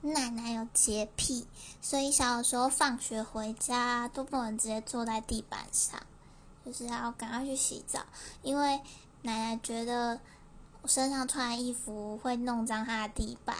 奶奶有洁癖，所以小的时候放学回家都不能直接坐在地板上，就是要赶快去洗澡，因为奶奶觉得我身上穿的衣服会弄脏她的地板。